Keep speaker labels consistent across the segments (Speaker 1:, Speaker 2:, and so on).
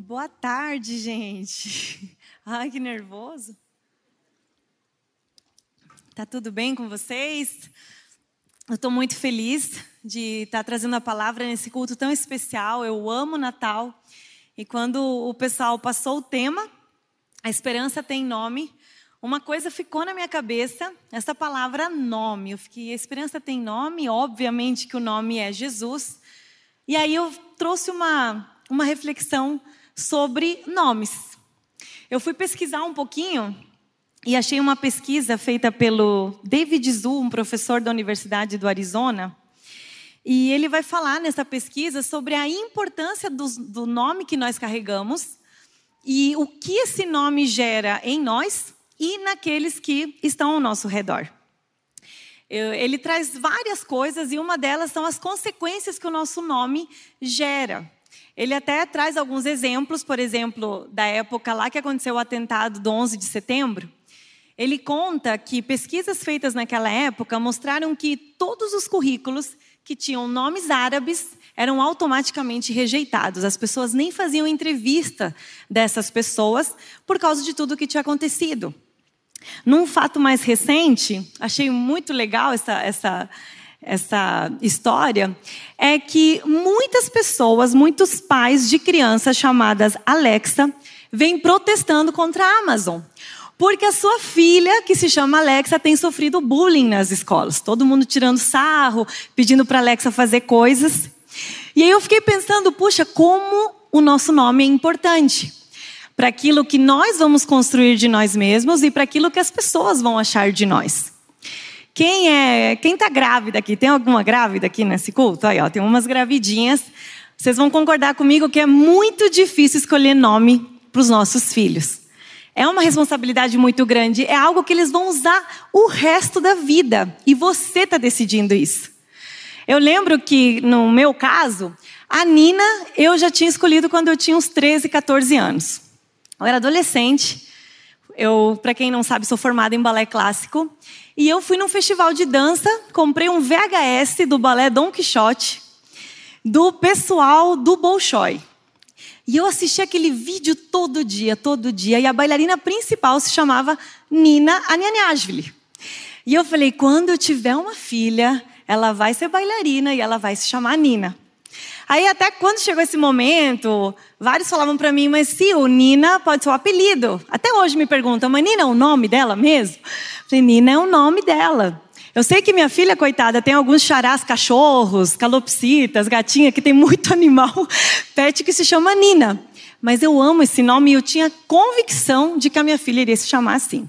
Speaker 1: Boa tarde, gente. Ai, que nervoso. Tá tudo bem com vocês? Eu estou muito feliz de estar tá trazendo a palavra nesse culto tão especial. Eu amo Natal. E quando o pessoal passou o tema, a esperança tem nome, uma coisa ficou na minha cabeça, essa palavra nome. Eu fiquei, a esperança tem nome, obviamente que o nome é Jesus. E aí eu trouxe uma, uma reflexão sobre nomes. Eu fui pesquisar um pouquinho e achei uma pesquisa feita pelo David Zu, um professor da Universidade do Arizona. E ele vai falar nessa pesquisa sobre a importância do, do nome que nós carregamos e o que esse nome gera em nós e naqueles que estão ao nosso redor. Ele traz várias coisas e uma delas são as consequências que o nosso nome gera. Ele até traz alguns exemplos, por exemplo, da época lá que aconteceu o atentado do 11 de setembro. Ele conta que pesquisas feitas naquela época mostraram que todos os currículos que tinham nomes árabes eram automaticamente rejeitados. As pessoas nem faziam entrevista dessas pessoas por causa de tudo o que tinha acontecido. Num fato mais recente, achei muito legal essa, essa, essa história é que muitas pessoas, muitos pais de crianças chamadas Alexa, vêm protestando contra a Amazon. Porque a sua filha, que se chama Alexa, tem sofrido bullying nas escolas. Todo mundo tirando sarro, pedindo para Alexa fazer coisas. E aí eu fiquei pensando, puxa, como o nosso nome é importante para aquilo que nós vamos construir de nós mesmos e para aquilo que as pessoas vão achar de nós. Quem é, quem está grávida aqui? Tem alguma grávida aqui nesse culto? Aí, ó, tem umas gravidinhas. Vocês vão concordar comigo que é muito difícil escolher nome para os nossos filhos. É uma responsabilidade muito grande, é algo que eles vão usar o resto da vida. E você está decidindo isso. Eu lembro que, no meu caso, a Nina eu já tinha escolhido quando eu tinha uns 13, 14 anos. Eu era adolescente. Eu, para quem não sabe, sou formada em balé clássico. E eu fui num festival de dança, comprei um VHS do balé Dom Quixote, do pessoal do Bolshoi. E eu assisti aquele vídeo todo dia, todo dia. E a bailarina principal se chamava Nina Anianyashvili. E eu falei, quando eu tiver uma filha, ela vai ser bailarina e ela vai se chamar Nina. Aí até quando chegou esse momento, vários falavam para mim, mas se o Nina pode ser o apelido. Até hoje me perguntam, mas Nina é o nome dela mesmo? Falei, Nina é o nome dela. Eu sei que minha filha, coitada, tem alguns charás cachorros, calopsitas, gatinha, que tem muito animal pet que se chama Nina. Mas eu amo esse nome e eu tinha convicção de que a minha filha iria se chamar assim.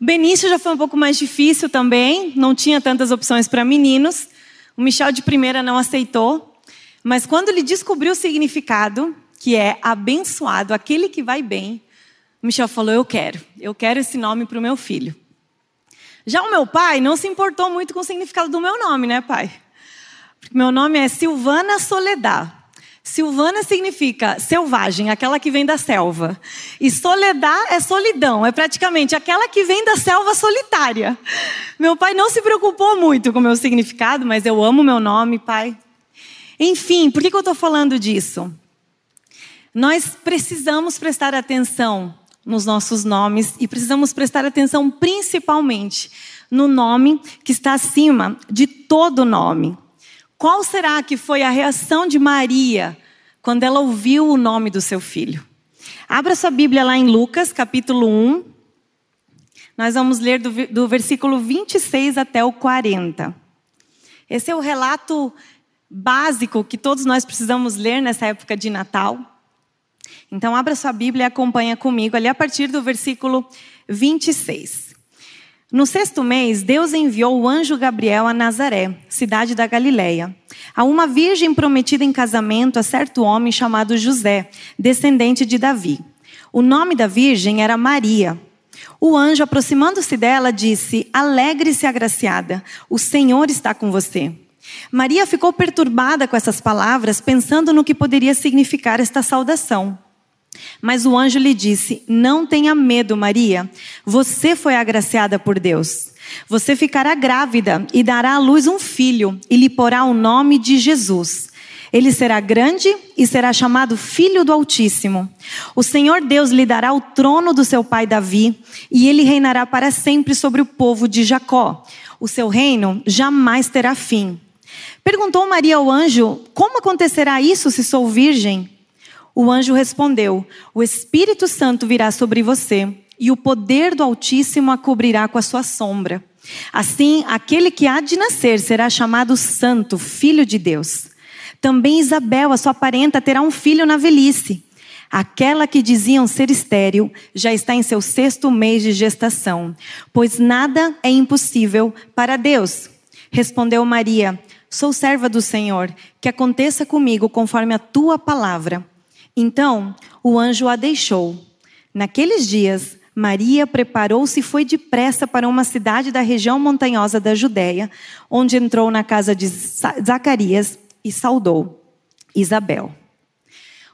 Speaker 1: O Benício já foi um pouco mais difícil também, não tinha tantas opções para meninos. O Michel de primeira não aceitou. Mas quando ele descobriu o significado, que é abençoado, aquele que vai bem, Michel falou: Eu quero, eu quero esse nome para o meu filho. Já o meu pai não se importou muito com o significado do meu nome, né, pai? Porque meu nome é Silvana Soledad. Silvana significa selvagem, aquela que vem da selva. E Soledad é solidão, é praticamente aquela que vem da selva solitária. Meu pai não se preocupou muito com o meu significado, mas eu amo meu nome, pai. Enfim, por que, eu estou falando disso? Nós precisamos prestar atenção nos nossos nomes e precisamos prestar atenção principalmente no nome que está acima de todo nome. Qual será que foi a reação de Maria quando ela ouviu o nome do seu filho? Abra sua Bíblia lá em Lucas, capítulo 1. Nós vamos ler do, do versículo 26 até o 40. Esse é o relato básico que todos nós precisamos ler nessa época de Natal. Então, abra sua Bíblia e acompanha comigo ali a partir do versículo 26. No sexto mês, Deus enviou o anjo Gabriel a Nazaré, cidade da Galileia, a uma virgem prometida em casamento a certo homem chamado José, descendente de Davi. O nome da virgem era Maria. O anjo, aproximando-se dela, disse: Alegre-se, agraciada, o Senhor está com você. Maria ficou perturbada com essas palavras, pensando no que poderia significar esta saudação. Mas o anjo lhe disse: Não tenha medo, Maria. Você foi agraciada por Deus. Você ficará grávida e dará à luz um filho, e lhe porá o nome de Jesus. Ele será grande e será chamado Filho do Altíssimo. O Senhor Deus lhe dará o trono do seu pai Davi, e ele reinará para sempre sobre o povo de Jacó. O seu reino jamais terá fim. Perguntou Maria ao anjo: Como acontecerá isso se sou virgem? O anjo respondeu: O Espírito Santo virá sobre você, e o poder do Altíssimo a cobrirá com a sua sombra. Assim, aquele que há de nascer será chamado Santo, Filho de Deus. Também Isabel, a sua parenta, terá um filho na velhice. Aquela que diziam ser estéril já está em seu sexto mês de gestação, pois nada é impossível para Deus. Respondeu Maria: Sou serva do Senhor, que aconteça comigo conforme a tua palavra. Então o anjo a deixou. Naqueles dias, Maria preparou-se e foi depressa para uma cidade da região montanhosa da Judéia, onde entrou na casa de Zacarias e saudou Isabel.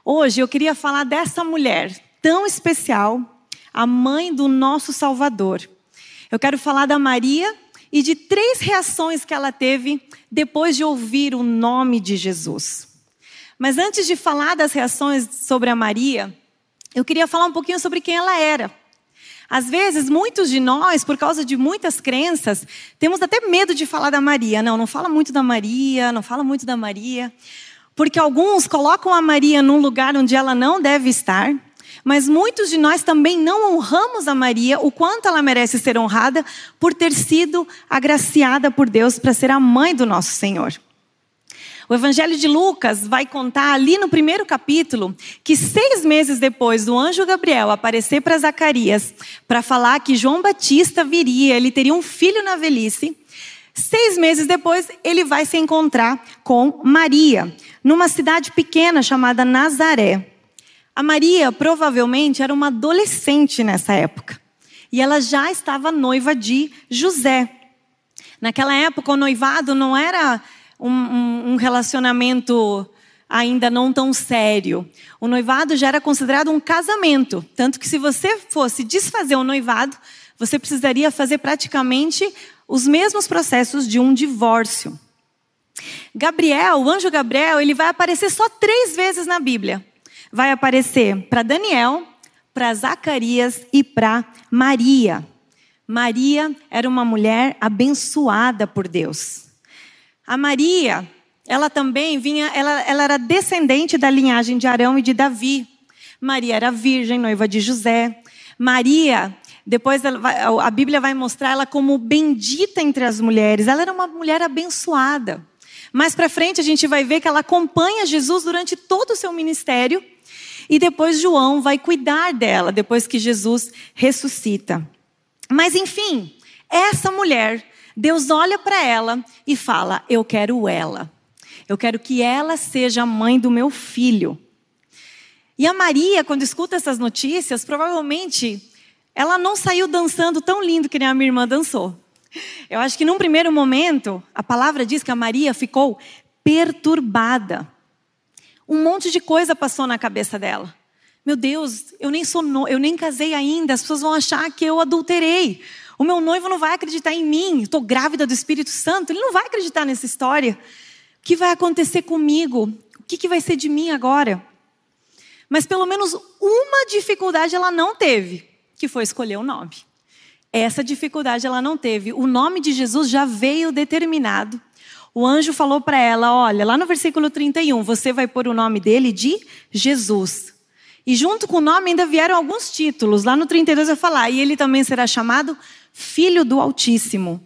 Speaker 1: Hoje eu queria falar dessa mulher tão especial, a mãe do nosso Salvador. Eu quero falar da Maria e de três reações que ela teve depois de ouvir o nome de Jesus. Mas antes de falar das reações sobre a Maria, eu queria falar um pouquinho sobre quem ela era. Às vezes, muitos de nós, por causa de muitas crenças, temos até medo de falar da Maria. Não, não fala muito da Maria, não fala muito da Maria. Porque alguns colocam a Maria num lugar onde ela não deve estar, mas muitos de nós também não honramos a Maria o quanto ela merece ser honrada por ter sido agraciada por Deus para ser a mãe do nosso Senhor. O Evangelho de Lucas vai contar ali no primeiro capítulo que seis meses depois do anjo Gabriel aparecer para Zacarias para falar que João Batista viria, ele teria um filho na velhice. Seis meses depois, ele vai se encontrar com Maria, numa cidade pequena chamada Nazaré. A Maria provavelmente era uma adolescente nessa época. E ela já estava noiva de José. Naquela época, o noivado não era um, um, um relacionamento ainda não tão sério. O noivado já era considerado um casamento, tanto que se você fosse desfazer o noivado, você precisaria fazer praticamente os mesmos processos de um divórcio. Gabriel, o anjo Gabriel, ele vai aparecer só três vezes na Bíblia. Vai aparecer para Daniel, para Zacarias e para Maria. Maria era uma mulher abençoada por Deus. A Maria, ela também vinha, ela, ela era descendente da linhagem de Arão e de Davi. Maria era virgem, noiva de José. Maria, depois a Bíblia vai mostrar ela como bendita entre as mulheres. Ela era uma mulher abençoada. Mais para frente a gente vai ver que ela acompanha Jesus durante todo o seu ministério e depois João vai cuidar dela depois que Jesus ressuscita. Mas enfim, essa mulher Deus olha para ela e fala: Eu quero ela. Eu quero que ela seja a mãe do meu filho. E a Maria, quando escuta essas notícias, provavelmente ela não saiu dançando tão lindo que nem a minha irmã dançou. Eu acho que num primeiro momento, a palavra diz que a Maria ficou perturbada. Um monte de coisa passou na cabeça dela. Meu Deus, eu nem sou, no... eu nem casei ainda, as pessoas vão achar que eu adulterei. O meu noivo não vai acreditar em mim. Estou grávida do Espírito Santo. Ele não vai acreditar nessa história. O que vai acontecer comigo? O que, que vai ser de mim agora? Mas pelo menos uma dificuldade ela não teve, que foi escolher o nome. Essa dificuldade ela não teve. O nome de Jesus já veio determinado. O anjo falou para ela: Olha, lá no versículo 31, você vai pôr o nome dele de Jesus. E junto com o nome ainda vieram alguns títulos. Lá no 32 vai falar: E ele também será chamado Filho do Altíssimo.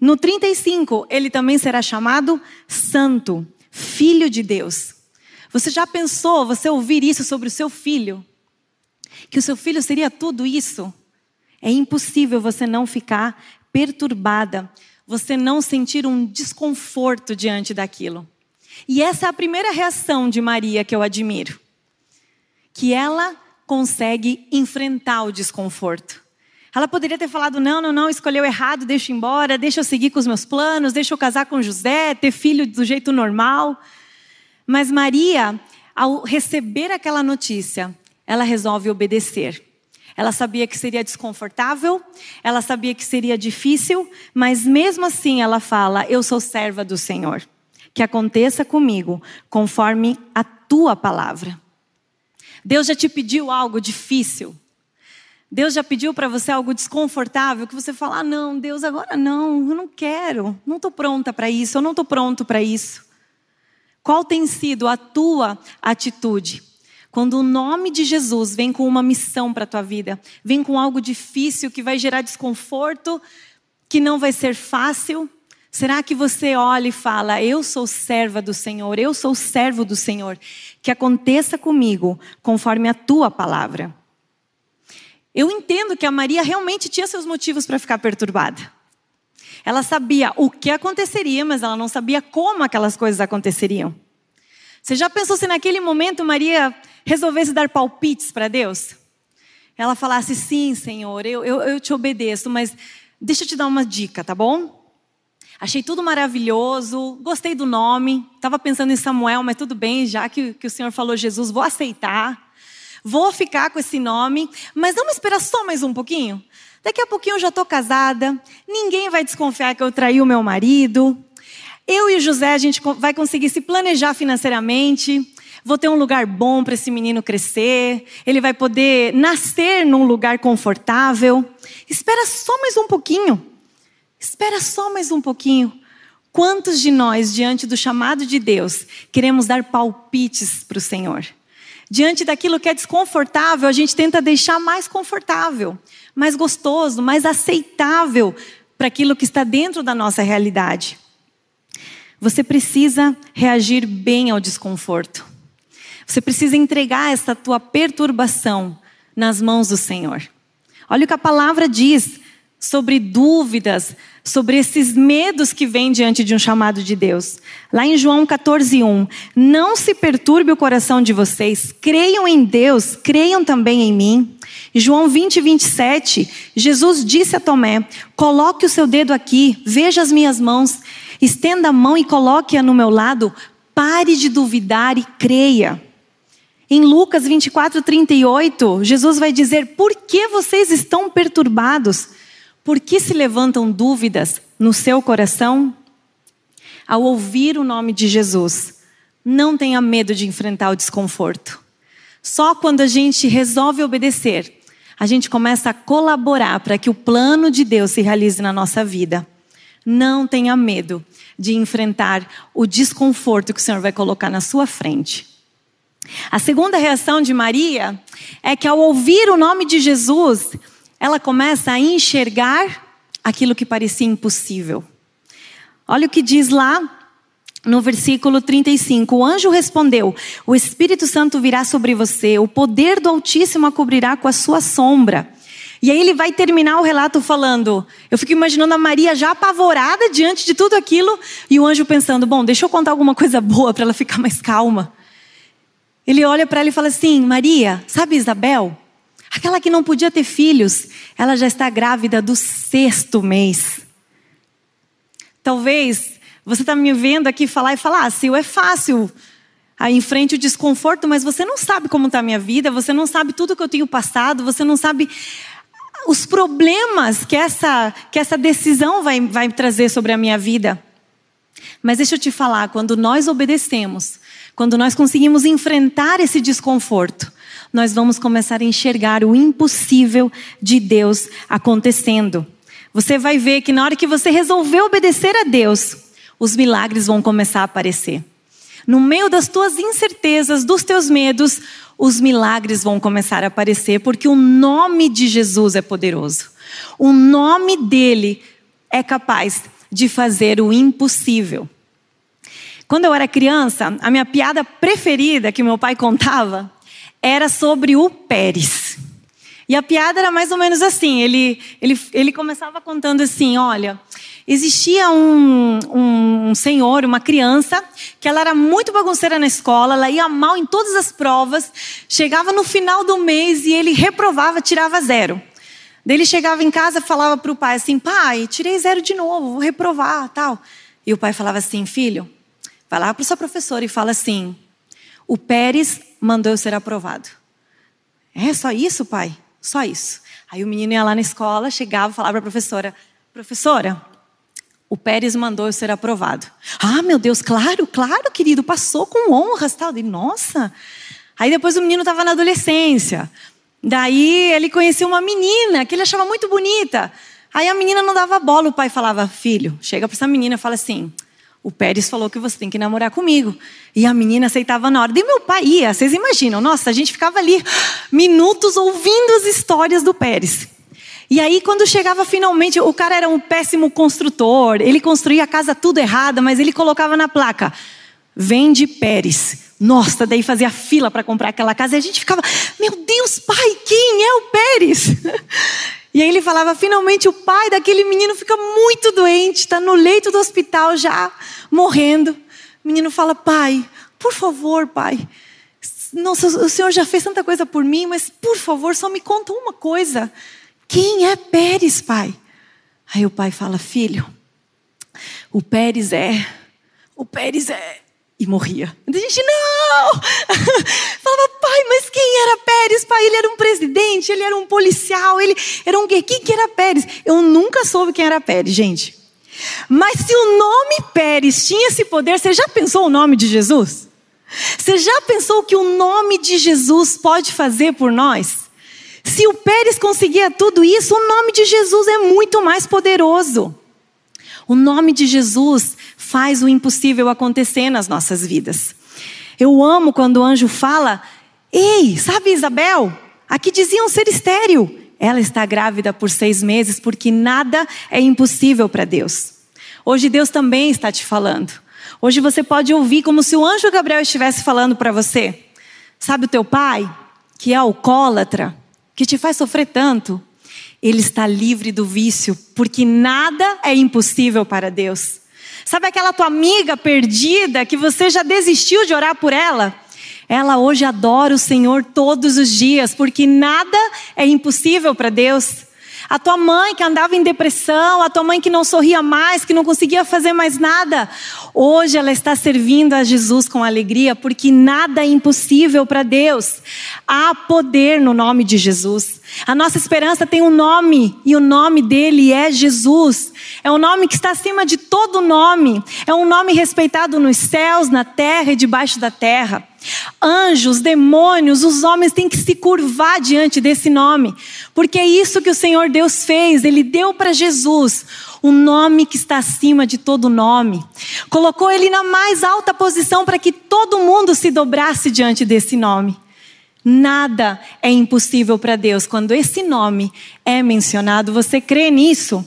Speaker 1: No 35, ele também será chamado Santo, Filho de Deus. Você já pensou, você ouvir isso sobre o seu filho? Que o seu filho seria tudo isso? É impossível você não ficar perturbada, você não sentir um desconforto diante daquilo. E essa é a primeira reação de Maria que eu admiro. Que ela consegue enfrentar o desconforto. Ela poderia ter falado: não, não, não, escolheu errado, deixa embora, deixa eu seguir com os meus planos, deixa eu casar com José, ter filho do jeito normal. Mas Maria, ao receber aquela notícia, ela resolve obedecer. Ela sabia que seria desconfortável, ela sabia que seria difícil, mas mesmo assim ela fala: Eu sou serva do Senhor. que aconteça comigo conforme a tua palavra. Deus já te pediu algo difícil? Deus já pediu para você algo desconfortável que você fala: ah, não, Deus, agora não, eu não quero, não estou pronta para isso, eu não estou pronto para isso. Qual tem sido a tua atitude? Quando o nome de Jesus vem com uma missão para a tua vida, vem com algo difícil que vai gerar desconforto, que não vai ser fácil, será que você olha e fala: Eu sou serva do Senhor, eu sou servo do Senhor, que aconteça comigo conforme a tua palavra? Eu entendo que a Maria realmente tinha seus motivos para ficar perturbada. Ela sabia o que aconteceria, mas ela não sabia como aquelas coisas aconteceriam. Você já pensou se naquele momento Maria resolvesse dar palpites para Deus? Ela falasse: Sim, Senhor, eu, eu, eu te obedeço, mas deixa eu te dar uma dica, tá bom? Achei tudo maravilhoso, gostei do nome, estava pensando em Samuel, mas tudo bem, já que, que o Senhor falou Jesus, vou aceitar. Vou ficar com esse nome, mas vamos esperar só mais um pouquinho? Daqui a pouquinho eu já estou casada, ninguém vai desconfiar que eu traí o meu marido. Eu e o José, a gente vai conseguir se planejar financeiramente. Vou ter um lugar bom para esse menino crescer. Ele vai poder nascer num lugar confortável. Espera só mais um pouquinho. Espera só mais um pouquinho. Quantos de nós, diante do chamado de Deus, queremos dar palpites para o Senhor? Diante daquilo que é desconfortável, a gente tenta deixar mais confortável, mais gostoso, mais aceitável para aquilo que está dentro da nossa realidade. Você precisa reagir bem ao desconforto. Você precisa entregar essa tua perturbação nas mãos do Senhor. Olha o que a palavra diz sobre dúvidas, sobre esses medos que vêm diante de um chamado de Deus. Lá em João 14:1, não se perturbe o coração de vocês, creiam em Deus, creiam também em mim. João 20, 27, Jesus disse a Tomé: Coloque o seu dedo aqui, veja as minhas mãos, estenda a mão e coloque-a no meu lado, pare de duvidar e creia. Em Lucas 24, 38, Jesus vai dizer: Por que vocês estão perturbados? Por que se levantam dúvidas no seu coração? Ao ouvir o nome de Jesus, não tenha medo de enfrentar o desconforto. Só quando a gente resolve obedecer, a gente começa a colaborar para que o plano de Deus se realize na nossa vida. Não tenha medo de enfrentar o desconforto que o Senhor vai colocar na sua frente. A segunda reação de Maria é que ao ouvir o nome de Jesus, ela começa a enxergar aquilo que parecia impossível. Olha o que diz lá no versículo 35. O anjo respondeu: O Espírito Santo virá sobre você, o poder do Altíssimo a cobrirá com a sua sombra. E aí ele vai terminar o relato falando: Eu fico imaginando a Maria já apavorada diante de tudo aquilo, e o anjo pensando: Bom, deixa eu contar alguma coisa boa para ela ficar mais calma. Ele olha para ela e fala assim: Maria, sabe Isabel? Aquela que não podia ter filhos, ela já está grávida do sexto mês. Talvez você está me vendo aqui falar e falar, ah, Sil, é fácil aí em frente o desconforto, mas você não sabe como está a minha vida, você não sabe tudo que eu tenho passado, você não sabe os problemas que essa, que essa decisão vai, vai trazer sobre a minha vida. Mas deixa eu te falar, quando nós obedecemos, quando nós conseguimos enfrentar esse desconforto, nós vamos começar a enxergar o impossível de Deus acontecendo. Você vai ver que na hora que você resolver obedecer a Deus, os milagres vão começar a aparecer. No meio das tuas incertezas, dos teus medos, os milagres vão começar a aparecer, porque o nome de Jesus é poderoso. O nome dele é capaz de fazer o impossível. Quando eu era criança, a minha piada preferida que meu pai contava era sobre o Pérez. E a piada era mais ou menos assim: ele, ele, ele começava contando assim: olha, existia um, um senhor, uma criança, que ela era muito bagunceira na escola, ela ia mal em todas as provas, chegava no final do mês e ele reprovava, tirava zero. Daí ele chegava em casa e falava para o pai assim: pai, tirei zero de novo, vou reprovar, tal. E o pai falava assim: filho, vai lá para o seu professor e fala assim: o Pérez mandou eu ser aprovado. É só isso, pai? Só isso. Aí o menino ia lá na escola, chegava, falava para a professora: professora, o Pérez mandou eu ser aprovado. Ah, meu Deus, claro, claro, querido, passou com honras, tal. E, nossa. Aí depois o menino estava na adolescência. Daí ele conhecia uma menina que ele achava muito bonita. Aí a menina não dava bola, o pai falava: "Filho, chega para essa menina fala assim: o Pérez falou que você tem que namorar comigo. E a menina aceitava na hora. E meu pai ia, vocês imaginam? Nossa, a gente ficava ali minutos ouvindo as histórias do Pérez. E aí, quando chegava finalmente, o cara era um péssimo construtor, ele construía a casa tudo errada, mas ele colocava na placa: vende Pérez. Nossa, daí fazia fila para comprar aquela casa e a gente ficava: meu Deus, pai, quem é o Pérez? E aí ele falava: finalmente o pai daquele menino fica muito doente, está no leito do hospital já, morrendo. O menino fala: pai, por favor, pai. Nossa, o senhor já fez tanta coisa por mim, mas por favor, só me conta uma coisa. Quem é Pérez, pai? Aí o pai fala: Filho, o Pérez é. O Pérez é. E morria. A gente, não! Falava, pai, mas quem era Pérez, pai? Ele era um presidente, ele era um policial, ele era um quê? Quem que era Pérez? Eu nunca soube quem era Pérez, gente. Mas se o nome Pérez tinha esse poder, você já pensou o nome de Jesus? Você já pensou o que o nome de Jesus pode fazer por nós? Se o Pérez conseguia tudo isso, o nome de Jesus é muito mais poderoso. O nome de Jesus faz o impossível acontecer nas nossas vidas. Eu amo quando o anjo fala: Ei, sabe Isabel? Aqui diziam ser estéril. Ela está grávida por seis meses porque nada é impossível para Deus. Hoje Deus também está te falando. Hoje você pode ouvir como se o anjo Gabriel estivesse falando para você. Sabe o teu pai, que é alcoólatra, que te faz sofrer tanto, ele está livre do vício, porque nada é impossível para Deus. Sabe aquela tua amiga perdida que você já desistiu de orar por ela? Ela hoje adora o Senhor todos os dias, porque nada é impossível para Deus. A tua mãe que andava em depressão, a tua mãe que não sorria mais, que não conseguia fazer mais nada, hoje ela está servindo a Jesus com alegria, porque nada é impossível para Deus. Há poder no nome de Jesus. A nossa esperança tem um nome, e o nome dele é Jesus. É um nome que está acima de todo nome. É um nome respeitado nos céus, na terra e debaixo da terra. Anjos, demônios, os homens têm que se curvar diante desse nome, porque é isso que o Senhor Deus fez. Ele deu para Jesus um nome que está acima de todo nome. Colocou ele na mais alta posição para que todo mundo se dobrasse diante desse nome. Nada é impossível para Deus quando esse nome é mencionado. Você crê nisso?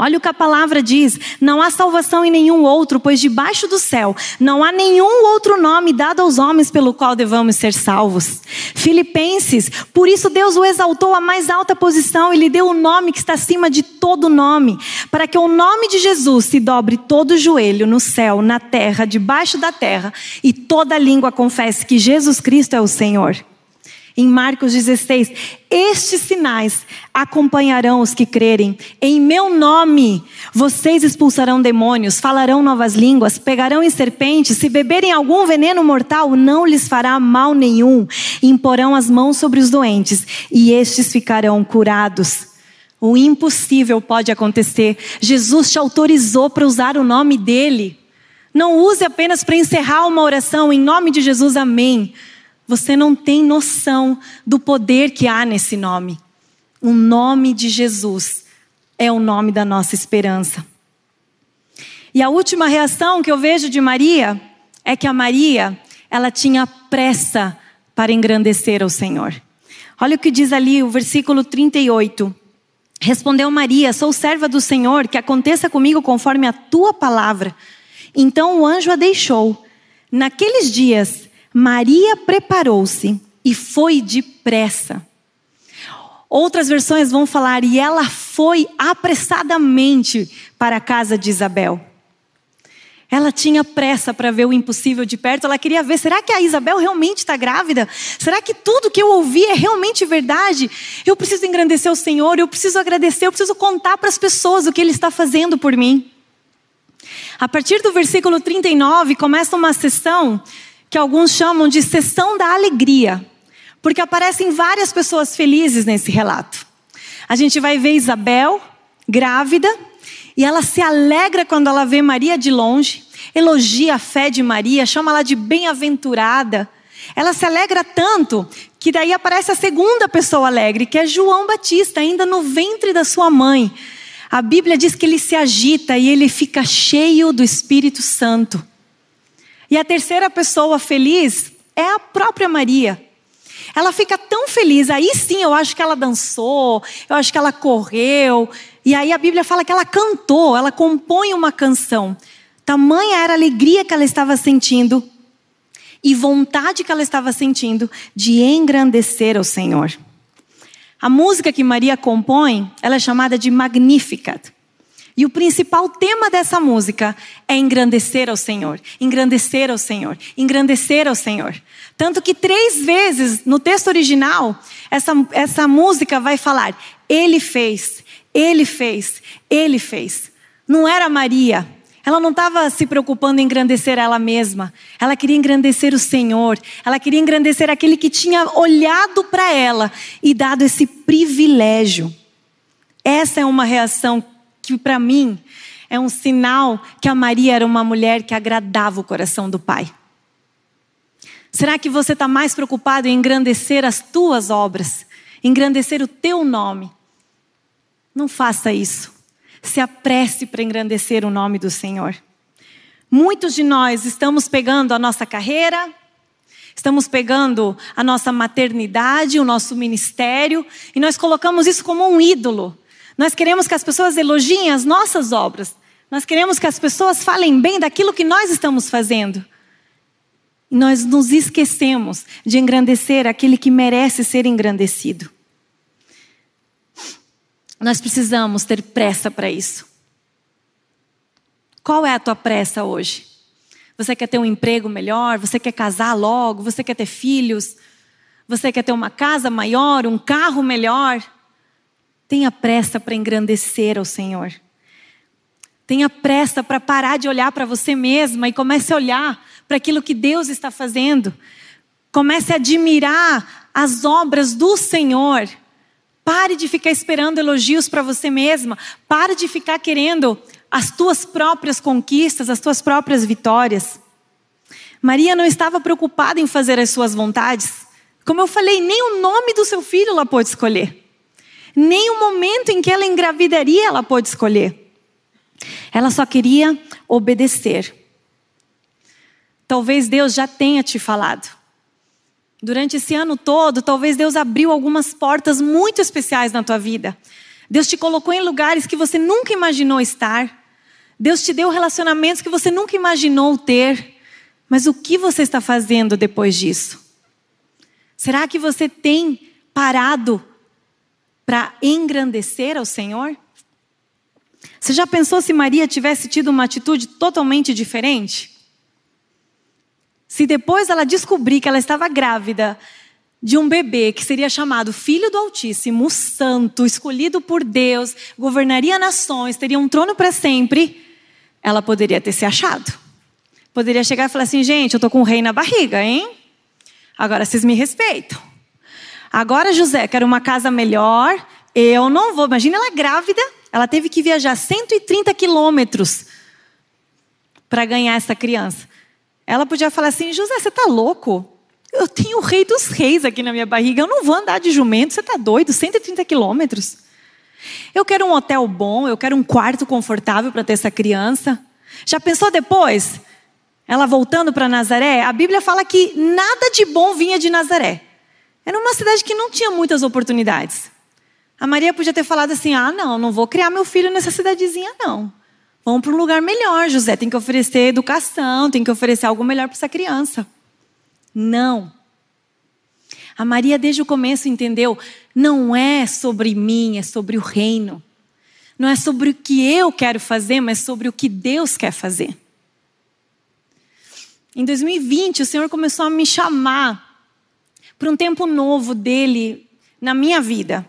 Speaker 1: Olha o que a palavra diz: não há salvação em nenhum outro, pois debaixo do céu não há nenhum outro nome dado aos homens pelo qual devamos ser salvos. Filipenses, por isso Deus o exaltou à mais alta posição e lhe deu o nome que está acima de todo nome, para que o nome de Jesus se dobre todo o joelho no céu, na terra, debaixo da terra, e toda língua confesse que Jesus Cristo é o Senhor em Marcos 16: Estes sinais acompanharão os que crerem. Em meu nome vocês expulsarão demônios, falarão novas línguas, pegarão em serpentes, se beberem algum veneno mortal, não lhes fará mal nenhum. Imporão as mãos sobre os doentes e estes ficarão curados. O impossível pode acontecer. Jesus te autorizou para usar o nome dele. Não use apenas para encerrar uma oração em nome de Jesus, amém. Você não tem noção do poder que há nesse nome. O nome de Jesus é o nome da nossa esperança. E a última reação que eu vejo de Maria é que a Maria, ela tinha pressa para engrandecer ao Senhor. Olha o que diz ali o versículo 38. Respondeu Maria: Sou serva do Senhor, que aconteça comigo conforme a tua palavra. Então o anjo a deixou. Naqueles dias, Maria preparou-se e foi depressa. Outras versões vão falar, e ela foi apressadamente para a casa de Isabel. Ela tinha pressa para ver o impossível de perto, ela queria ver: será que a Isabel realmente está grávida? Será que tudo que eu ouvi é realmente verdade? Eu preciso engrandecer o Senhor, eu preciso agradecer, eu preciso contar para as pessoas o que Ele está fazendo por mim. A partir do versículo 39, começa uma sessão que alguns chamam de sessão da alegria, porque aparecem várias pessoas felizes nesse relato. A gente vai ver Isabel grávida E ela se alegra quando ela vê Maria de longe, elogia a fé de Maria, chama ela de bem-aventurada. Ela se alegra tanto que daí aparece a segunda pessoa alegre, que é João Batista, ainda no ventre da sua mãe. A Bíblia diz que ele se agita e ele fica cheio do Espírito Santo. E a terceira pessoa feliz é a própria Maria. Ela fica tão feliz, aí sim eu acho que ela dançou, eu acho que ela correu, e aí a Bíblia fala que ela cantou, ela compõe uma canção. Tamanha era a alegria que ela estava sentindo e vontade que ela estava sentindo de engrandecer ao Senhor. A música que Maria compõe, ela é chamada de Magnificat. E o principal tema dessa música é engrandecer ao Senhor, engrandecer ao Senhor, engrandecer ao Senhor. Tanto que três vezes no texto original, essa, essa música vai falar: Ele fez, Ele fez, Ele fez. Não era Maria, ela não estava se preocupando em engrandecer ela mesma. Ela queria engrandecer o Senhor. Ela queria engrandecer aquele que tinha olhado para ela e dado esse privilégio. Essa é uma reação que para mim é um sinal que a Maria era uma mulher que agradava o coração do Pai. Será que você está mais preocupado em engrandecer as tuas obras, engrandecer o teu nome? Não faça isso. Se apresse para engrandecer o nome do Senhor. Muitos de nós estamos pegando a nossa carreira, estamos pegando a nossa maternidade, o nosso ministério, e nós colocamos isso como um ídolo. Nós queremos que as pessoas elogiem as nossas obras. Nós queremos que as pessoas falem bem daquilo que nós estamos fazendo. E nós nos esquecemos de engrandecer aquele que merece ser engrandecido. Nós precisamos ter pressa para isso. Qual é a tua pressa hoje? Você quer ter um emprego melhor? Você quer casar logo? Você quer ter filhos? Você quer ter uma casa maior, um carro melhor? Tenha pressa para engrandecer ao Senhor. Tenha pressa para parar de olhar para você mesma e comece a olhar para aquilo que Deus está fazendo. Comece a admirar as obras do Senhor. Pare de ficar esperando elogios para você mesma. Pare de ficar querendo as tuas próprias conquistas, as tuas próprias vitórias. Maria não estava preocupada em fazer as suas vontades. Como eu falei, nem o nome do seu filho ela pôde escolher. Nem o momento em que ela engravidaria ela pôde escolher. Ela só queria obedecer. Talvez Deus já tenha te falado. Durante esse ano todo, talvez Deus abriu algumas portas muito especiais na tua vida. Deus te colocou em lugares que você nunca imaginou estar. Deus te deu relacionamentos que você nunca imaginou ter. Mas o que você está fazendo depois disso? Será que você tem parado para engrandecer ao Senhor? Você já pensou se Maria tivesse tido uma atitude totalmente diferente? Se depois ela descobrir que ela estava grávida de um bebê que seria chamado Filho do Altíssimo, Santo, escolhido por Deus, governaria nações, teria um trono para sempre, ela poderia ter se achado. Poderia chegar e falar assim: gente, eu estou com um rei na barriga, hein? Agora vocês me respeitam. Agora, José, quero uma casa melhor. Eu não vou. Imagina ela grávida, ela teve que viajar 130 quilômetros para ganhar essa criança. Ela podia falar assim: José, você está louco? Eu tenho o rei dos reis aqui na minha barriga. Eu não vou andar de jumento. Você está doido? 130 quilômetros. Eu quero um hotel bom. Eu quero um quarto confortável para ter essa criança. Já pensou depois? Ela voltando para Nazaré? A Bíblia fala que nada de bom vinha de Nazaré. Era uma cidade que não tinha muitas oportunidades. A Maria podia ter falado assim: ah, não, não vou criar meu filho nessa cidadezinha, não. Vamos para um lugar melhor, José. Tem que oferecer educação, tem que oferecer algo melhor para essa criança. Não. A Maria, desde o começo, entendeu: não é sobre mim, é sobre o reino. Não é sobre o que eu quero fazer, mas sobre o que Deus quer fazer. Em 2020, o Senhor começou a me chamar para um tempo novo dele na minha vida.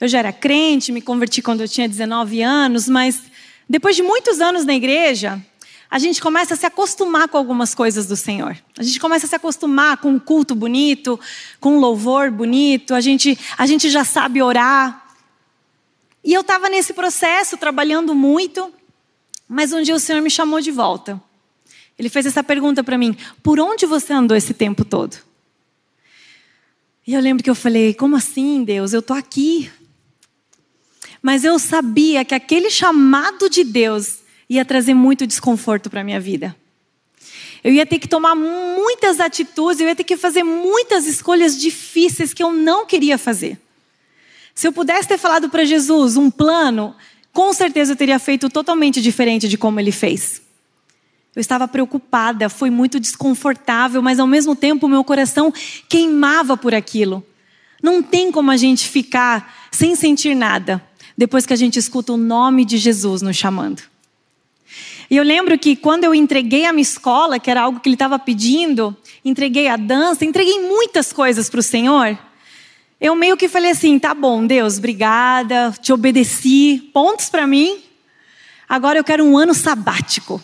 Speaker 1: Eu já era crente, me converti quando eu tinha 19 anos, mas depois de muitos anos na igreja, a gente começa a se acostumar com algumas coisas do Senhor. A gente começa a se acostumar com um culto bonito, com um louvor bonito, a gente, a gente já sabe orar. E eu estava nesse processo, trabalhando muito, Mas um dia o Senhor me chamou de volta. Ele fez essa pergunta para mim: Por onde você andou esse tempo todo? E eu lembro que eu falei: Como assim, Deus? Eu estou aqui. Mas eu sabia que aquele chamado de Deus ia trazer muito desconforto para a minha vida. Eu ia ter que tomar muitas atitudes, eu ia ter que fazer muitas escolhas difíceis que eu não queria fazer. Se eu pudesse ter falado para Jesus um plano, com certeza eu teria feito totalmente diferente de como ele fez. Eu estava preocupada, foi muito desconfortável, mas ao mesmo tempo meu coração queimava por aquilo. Não tem como a gente ficar sem sentir nada depois que a gente escuta o nome de Jesus nos chamando. E eu lembro que quando eu entreguei a minha escola, que era algo que ele estava pedindo, entreguei a dança, entreguei muitas coisas para o Senhor. Eu meio que falei assim: tá bom, Deus, obrigada, te obedeci, pontos para mim. Agora eu quero um ano sabático.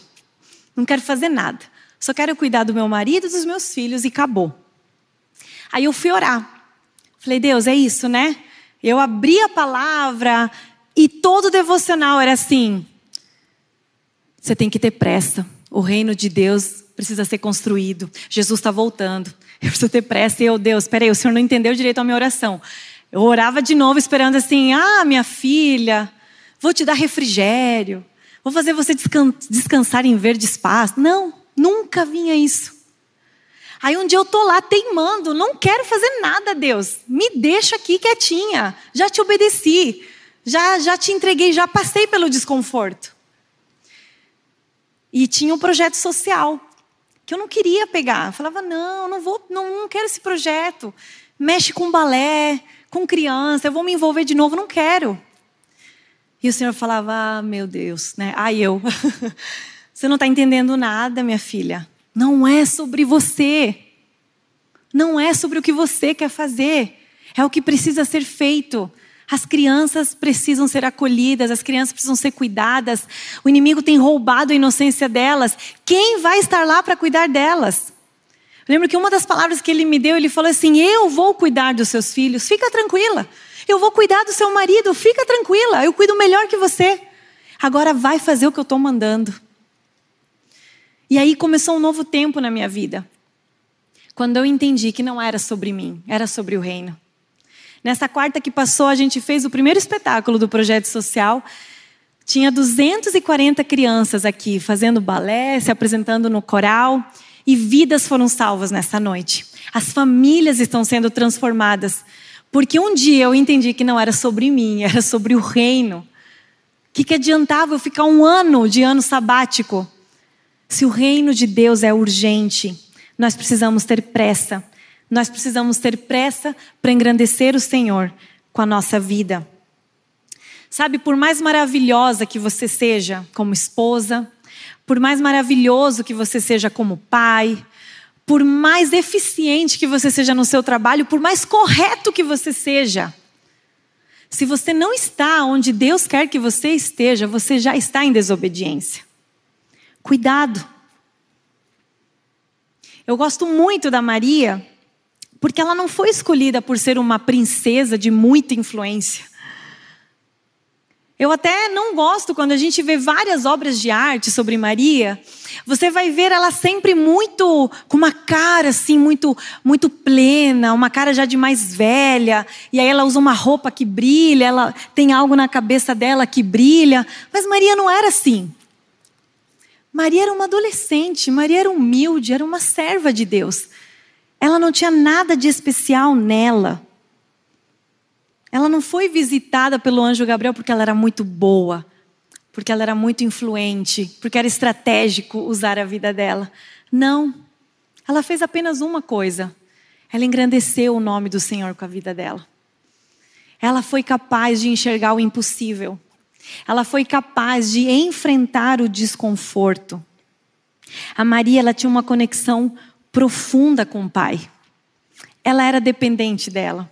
Speaker 1: Não quero fazer nada. Só quero cuidar do meu marido e dos meus filhos e acabou. Aí eu fui orar. Falei, Deus, é isso, né? Eu abri a palavra e todo o devocional era assim: você tem que ter pressa. O reino de Deus precisa ser construído. Jesus está voltando. Eu preciso ter pressa. E eu, Deus, peraí, o Senhor não entendeu direito a minha oração. Eu orava de novo, esperando assim: ah, minha filha, vou te dar refrigério. Vou fazer você descansar em verde espaço. Não, nunca vinha isso. Aí um dia eu tô lá teimando, não quero fazer nada, Deus. Me deixa aqui quietinha. Já te obedeci. Já já te entreguei, já passei pelo desconforto. E tinha um projeto social que eu não queria pegar. Eu falava: "Não, não vou, não, não quero esse projeto. Mexe com balé, com criança, eu vou me envolver de novo, não quero". E o Senhor falava: "Ah, meu Deus, né? Ai eu. Você não está entendendo nada, minha filha. Não é sobre você. Não é sobre o que você quer fazer. É o que precisa ser feito. As crianças precisam ser acolhidas, as crianças precisam ser cuidadas. O inimigo tem roubado a inocência delas. Quem vai estar lá para cuidar delas? Eu lembro que uma das palavras que ele me deu, ele falou assim: Eu vou cuidar dos seus filhos, fica tranquila. Eu vou cuidar do seu marido, fica tranquila. Eu cuido melhor que você. Agora vai fazer o que eu estou mandando. E aí começou um novo tempo na minha vida. Quando eu entendi que não era sobre mim, era sobre o reino. Nessa quarta que passou, a gente fez o primeiro espetáculo do projeto social. Tinha 240 crianças aqui fazendo balé, se apresentando no coral, e vidas foram salvas nessa noite. As famílias estão sendo transformadas, porque um dia eu entendi que não era sobre mim, era sobre o reino. O que, que adiantava eu ficar um ano de ano sabático? Se o reino de Deus é urgente, nós precisamos ter pressa nós precisamos ter pressa para engrandecer o Senhor com a nossa vida. Sabe, por mais maravilhosa que você seja como esposa, por mais maravilhoso que você seja como pai, por mais eficiente que você seja no seu trabalho, por mais correto que você seja, se você não está onde Deus quer que você esteja, você já está em desobediência. Cuidado. Eu gosto muito da Maria, porque ela não foi escolhida por ser uma princesa de muita influência. Eu até não gosto quando a gente vê várias obras de arte sobre Maria. Você vai ver ela sempre muito com uma cara assim muito muito plena, uma cara já de mais velha, e aí ela usa uma roupa que brilha, ela tem algo na cabeça dela que brilha, mas Maria não era assim. Maria era uma adolescente, Maria era humilde, era uma serva de Deus. Ela não tinha nada de especial nela. Ela não foi visitada pelo anjo Gabriel porque ela era muito boa, porque ela era muito influente, porque era estratégico usar a vida dela. Não. Ela fez apenas uma coisa. Ela engrandeceu o nome do Senhor com a vida dela. Ela foi capaz de enxergar o impossível. Ela foi capaz de enfrentar o desconforto. A Maria, ela tinha uma conexão profunda com o pai. Ela era dependente dela.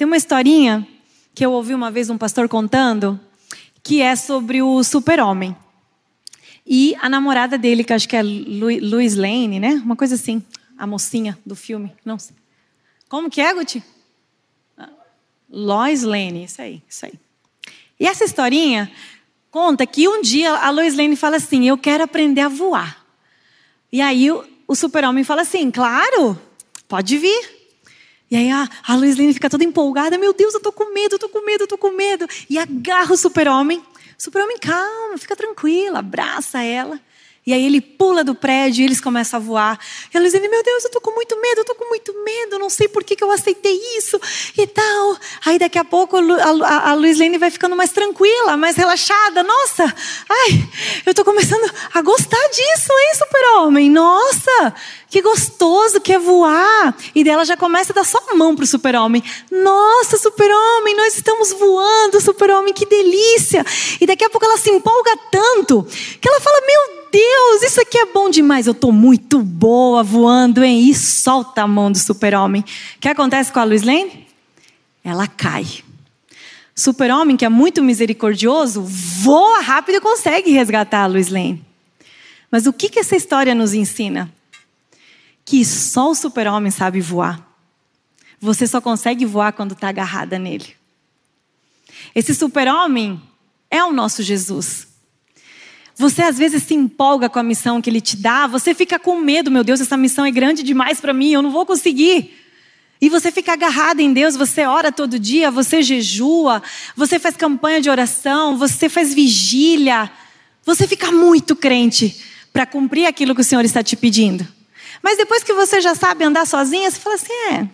Speaker 1: Tem uma historinha que eu ouvi uma vez um pastor contando, que é sobre o super-homem. E a namorada dele, que acho que é Louis Lane, né? Uma coisa assim, a mocinha do filme, não sei. Como que é, Guti? Lois Lane, isso aí, isso aí. E essa historinha conta que um dia a Lois Lane fala assim: Eu quero aprender a voar. E aí o, o super-homem fala assim: Claro, pode vir. E aí a, a Lois Lane fica toda empolgada: Meu Deus, eu tô com medo, eu tô com medo, eu tô com medo. E agarra o super-homem. Super-homem, calma, fica tranquila, abraça ela. E aí ele pula do prédio e eles começam a voar. E a Luiziane, meu Deus, eu tô com muito medo, eu tô com muito medo, não sei por que, que eu aceitei isso e tal. Aí daqui a pouco a, a, a Luiziane vai ficando mais tranquila, mais relaxada. Nossa, ai, eu tô começando a gostar disso, hein, super-homem? Nossa, que gostoso que é voar. E dela já começa a dar só a mão pro super-homem. Nossa, super-homem, nós estamos voando, super-homem, que delícia. E daqui a pouco ela se empolga tanto que ela fala, meu Deus, isso aqui é bom demais. Eu estou muito boa voando, hein? E solta a mão do super-homem. O que acontece com a Luiz Lane? Ela cai. Super-homem, que é muito misericordioso, voa rápido e consegue resgatar a Luiz Lane. Mas o que, que essa história nos ensina? Que só o super-homem sabe voar. Você só consegue voar quando está agarrada nele. Esse super-homem é o nosso Jesus. Você às vezes se empolga com a missão que ele te dá, você fica com medo, meu Deus, essa missão é grande demais para mim, eu não vou conseguir. E você fica agarrado em Deus, você ora todo dia, você jejua, você faz campanha de oração, você faz vigília. Você fica muito crente para cumprir aquilo que o Senhor está te pedindo. Mas depois que você já sabe andar sozinha, você fala assim: é,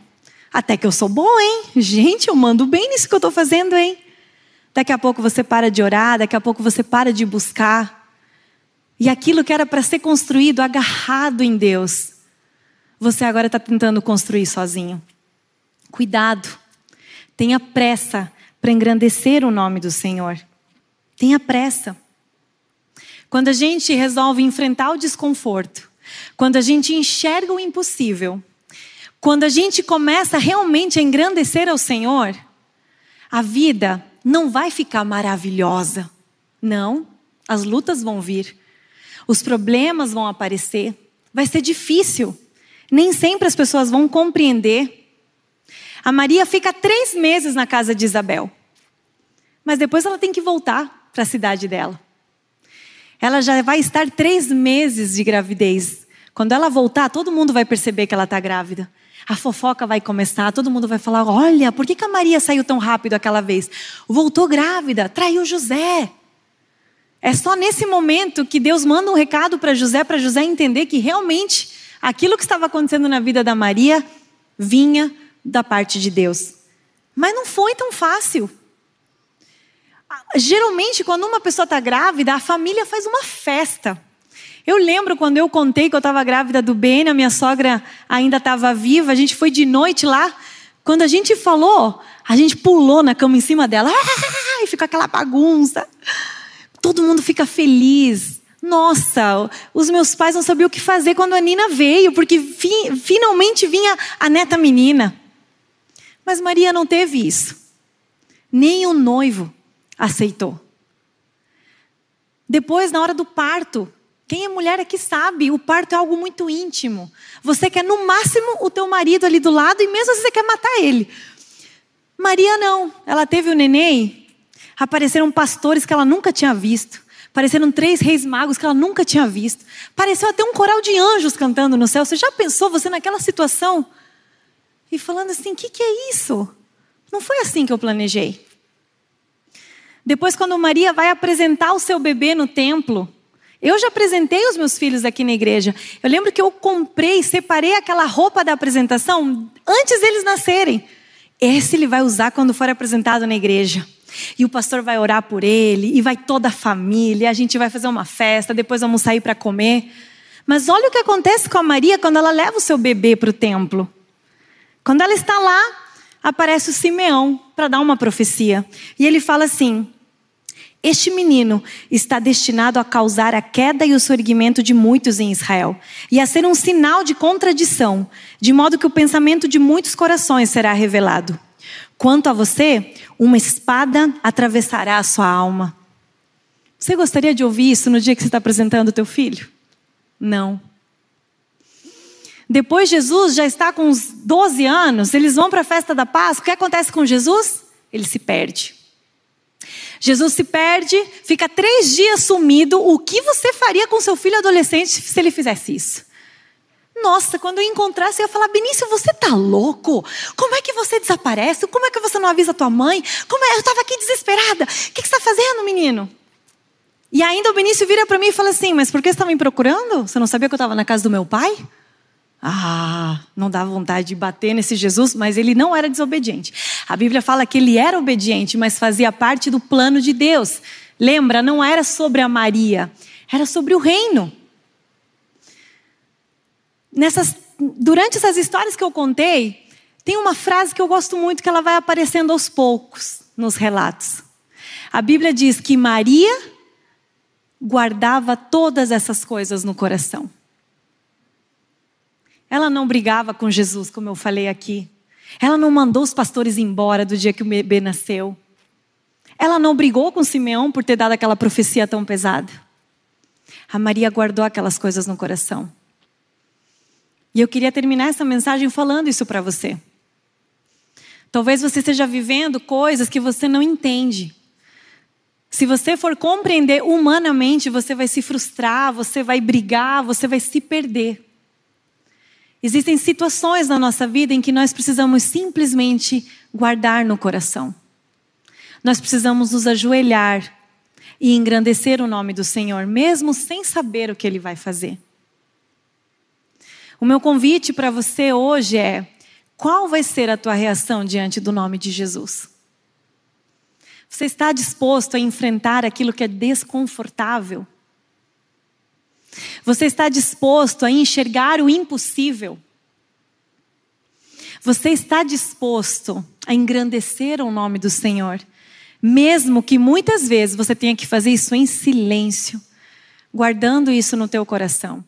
Speaker 1: até que eu sou bom, hein? Gente, eu mando bem nisso que eu estou fazendo, hein? Daqui a pouco você para de orar, daqui a pouco você para de buscar. E aquilo que era para ser construído agarrado em Deus, você agora está tentando construir sozinho. Cuidado, tenha pressa para engrandecer o nome do Senhor. Tenha pressa. Quando a gente resolve enfrentar o desconforto, quando a gente enxerga o impossível, quando a gente começa realmente a engrandecer ao Senhor, a vida não vai ficar maravilhosa. Não, as lutas vão vir os problemas vão aparecer, vai ser difícil. Nem sempre as pessoas vão compreender. A Maria fica três meses na casa de Isabel, mas depois ela tem que voltar para a cidade dela. Ela já vai estar três meses de gravidez. Quando ela voltar, todo mundo vai perceber que ela está grávida. A fofoca vai começar, todo mundo vai falar: olha, por que, que a Maria saiu tão rápido aquela vez? Voltou grávida, traiu José. É só nesse momento que Deus manda um recado para José, para José entender que realmente aquilo que estava acontecendo na vida da Maria vinha da parte de Deus. Mas não foi tão fácil. Geralmente, quando uma pessoa está grávida, a família faz uma festa. Eu lembro quando eu contei que eu estava grávida do Ben, a minha sogra ainda estava viva, a gente foi de noite lá. Quando a gente falou, a gente pulou na cama em cima dela, e fica aquela bagunça todo mundo fica feliz. Nossa, os meus pais não sabiam o que fazer quando a Nina veio, porque fi, finalmente vinha a neta menina. Mas Maria não teve isso. Nem o noivo aceitou. Depois, na hora do parto, quem é mulher aqui sabe, o parto é algo muito íntimo. Você quer no máximo o teu marido ali do lado e mesmo assim você quer matar ele. Maria não, ela teve o neném Apareceram pastores que ela nunca tinha visto. Apareceram três reis magos que ela nunca tinha visto. Apareceu até um coral de anjos cantando no céu. Você já pensou você naquela situação? E falando assim: o que, que é isso? Não foi assim que eu planejei. Depois, quando Maria vai apresentar o seu bebê no templo, eu já apresentei os meus filhos aqui na igreja. Eu lembro que eu comprei, separei aquela roupa da apresentação antes deles nascerem. Esse ele vai usar quando for apresentado na igreja. E o pastor vai orar por ele, e vai toda a família, a gente vai fazer uma festa, depois vamos sair para comer. Mas olha o que acontece com a Maria quando ela leva o seu bebê para o templo. Quando ela está lá, aparece o Simeão para dar uma profecia. E ele fala assim: Este menino está destinado a causar a queda e o surgimento de muitos em Israel, e a ser um sinal de contradição, de modo que o pensamento de muitos corações será revelado. Quanto a você, uma espada atravessará a sua alma. Você gostaria de ouvir isso no dia que você está apresentando o teu filho? Não. Depois Jesus já está com uns 12 anos, eles vão para a festa da Páscoa. O que acontece com Jesus? Ele se perde. Jesus se perde, fica três dias sumido. O que você faria com seu filho adolescente se ele fizesse isso? Nossa, quando eu encontrasse, eu ia falar: Benício, você tá louco? Como é que você desaparece? Como é que você não avisa a tua mãe? Como é? Eu estava aqui desesperada. O que, que você está fazendo, menino? E ainda o Benício vira para mim e fala assim: Mas por que você estava me procurando? Você não sabia que eu estava na casa do meu pai? Ah, não dá vontade de bater nesse Jesus, mas ele não era desobediente. A Bíblia fala que ele era obediente, mas fazia parte do plano de Deus. Lembra, não era sobre a Maria, era sobre o reino. Nessas, durante essas histórias que eu contei, tem uma frase que eu gosto muito que ela vai aparecendo aos poucos nos relatos. A Bíblia diz que Maria guardava todas essas coisas no coração. Ela não brigava com Jesus, como eu falei aqui. Ela não mandou os pastores embora do dia que o bebê nasceu. Ela não brigou com Simeão por ter dado aquela profecia tão pesada. A Maria guardou aquelas coisas no coração. E eu queria terminar essa mensagem falando isso para você. Talvez você esteja vivendo coisas que você não entende. Se você for compreender humanamente, você vai se frustrar, você vai brigar, você vai se perder. Existem situações na nossa vida em que nós precisamos simplesmente guardar no coração. Nós precisamos nos ajoelhar e engrandecer o nome do Senhor, mesmo sem saber o que Ele vai fazer. O meu convite para você hoje é: qual vai ser a tua reação diante do nome de Jesus? Você está disposto a enfrentar aquilo que é desconfortável? Você está disposto a enxergar o impossível? Você está disposto a engrandecer o nome do Senhor, mesmo que muitas vezes você tenha que fazer isso em silêncio, guardando isso no teu coração?